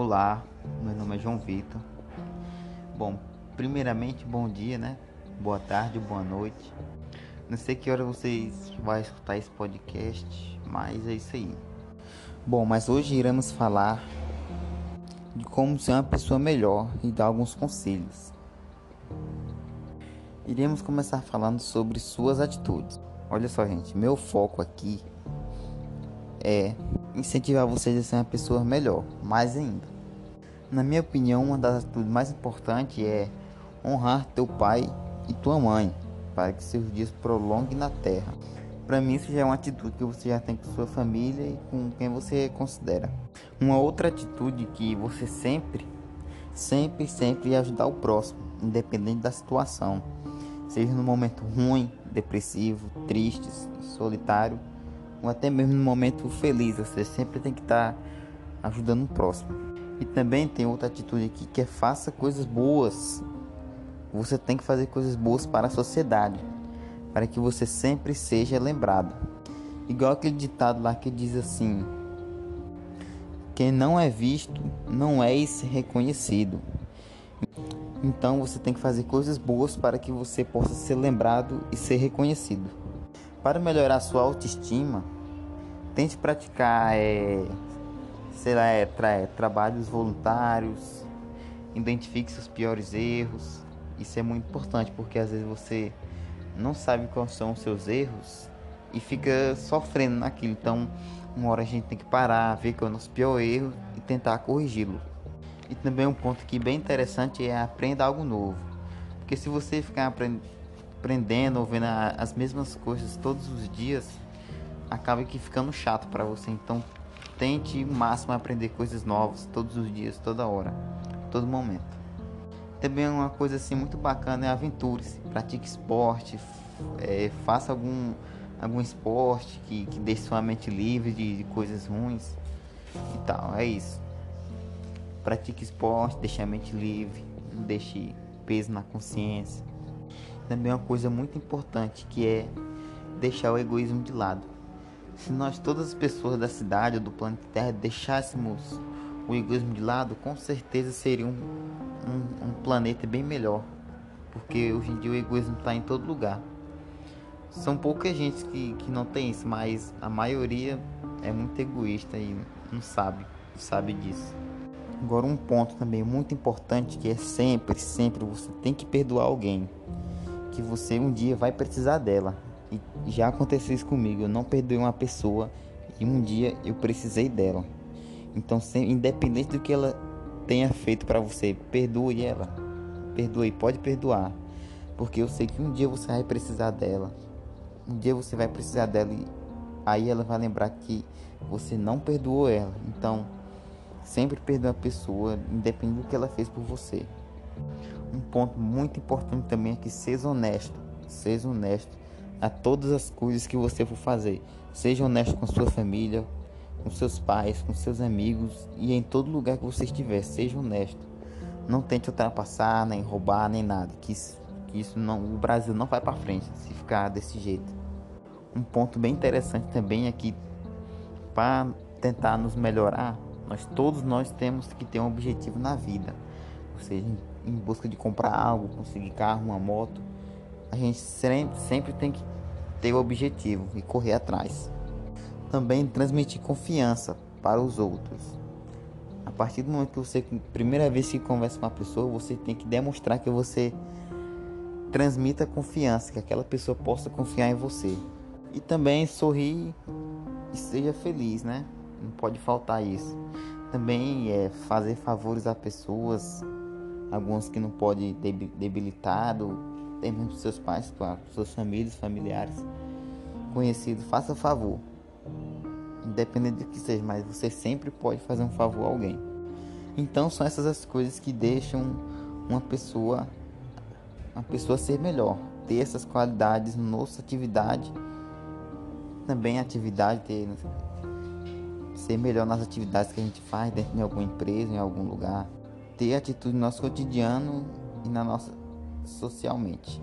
Olá, meu nome é João Vitor. Bom, primeiramente, bom dia, né? Boa tarde, boa noite. Não sei que hora vocês vão escutar esse podcast, mas é isso aí. Bom, mas hoje iremos falar de como ser uma pessoa melhor e dar alguns conselhos. Iremos começar falando sobre suas atitudes. Olha só, gente, meu foco aqui é incentivar vocês a ser uma pessoa melhor, mais ainda. Na minha opinião, uma das atitudes mais importantes é honrar teu pai e tua mãe, para que seus dias prolonguem na terra. Para mim, isso já é uma atitude que você já tem com sua família e com quem você considera. Uma outra atitude que você sempre, sempre, sempre ajudar o próximo, independente da situação, seja no momento ruim, depressivo, triste, solitário ou até mesmo no momento feliz, você sempre tem que estar tá ajudando o próximo. E também tem outra atitude aqui que é faça coisas boas. Você tem que fazer coisas boas para a sociedade, para que você sempre seja lembrado. Igual aquele ditado lá que diz assim: Quem não é visto não é reconhecido. Então você tem que fazer coisas boas para que você possa ser lembrado e ser reconhecido. Para melhorar sua autoestima, tente praticar, é, sei lá, é, tra é, trabalhos voluntários, identifique seus piores erros. Isso é muito importante porque às vezes você não sabe quais são os seus erros e fica sofrendo naquilo. Então, uma hora a gente tem que parar, ver qual é o nosso pior erro e tentar corrigi-lo. E também um ponto que bem interessante é aprenda algo novo. Porque se você ficar aprendendo aprendendo, ouvindo as mesmas coisas todos os dias, acaba que ficando chato para você. Então, tente o máximo aprender coisas novas todos os dias, toda hora, todo momento. Também uma coisa assim muito bacana é aventure-se, pratique esporte, é, faça algum algum esporte que, que deixe sua mente livre de, de coisas ruins e tal. É isso. Pratique esporte, deixe a mente livre, não deixe peso na consciência também uma coisa muito importante que é deixar o egoísmo de lado. Se nós, todas as pessoas da cidade ou do planeta Terra, deixássemos o egoísmo de lado, com certeza seria um, um, um planeta bem melhor. Porque hoje em dia o egoísmo está em todo lugar. São poucas gente que, que não tem isso, mas a maioria é muito egoísta e não sabe, sabe disso. Agora um ponto também muito importante que é sempre, sempre você tem que perdoar alguém que você um dia vai precisar dela. E já aconteceu isso comigo. Eu não perdoei uma pessoa e um dia eu precisei dela. Então, sem, independente do que ela tenha feito para você, perdoe ela. Perdoe, pode perdoar. Porque eu sei que um dia você vai precisar dela. Um dia você vai precisar dela e aí ela vai lembrar que você não perdoou ela. Então, sempre perdoe a pessoa, independente do que ela fez por você um ponto muito importante também é que seja honesto. Seja honesto a todas as coisas que você for fazer. Seja honesto com sua família, com seus pais, com seus amigos e em todo lugar que você estiver. Seja honesto. Não tente ultrapassar, nem roubar, nem nada. Que isso, que isso não, o Brasil não vai para frente se ficar desse jeito. Um ponto bem interessante também é que para tentar nos melhorar, nós todos nós temos que ter um objetivo na vida. Ou seja, em busca de comprar algo, conseguir carro, uma moto, a gente sempre tem que ter o objetivo e correr atrás. Também transmitir confiança para os outros. A partir do momento que você, primeira vez que conversa com uma pessoa, você tem que demonstrar que você transmita confiança, que aquela pessoa possa confiar em você. E também sorrir e seja feliz, né? Não pode faltar isso. Também é fazer favores a pessoas, alguns que não podem debilitado, tem mesmo seus pais, suas famílias, familiares, conhecidos, faça favor. Independente do que seja, mas você sempre pode fazer um favor a alguém. Então são essas as coisas que deixam uma pessoa uma pessoa ser melhor, ter essas qualidades na nossa atividade, também atividade ter ser melhor nas atividades que a gente faz dentro de alguma empresa, em algum lugar ter atitude no nosso cotidiano e na nossa socialmente.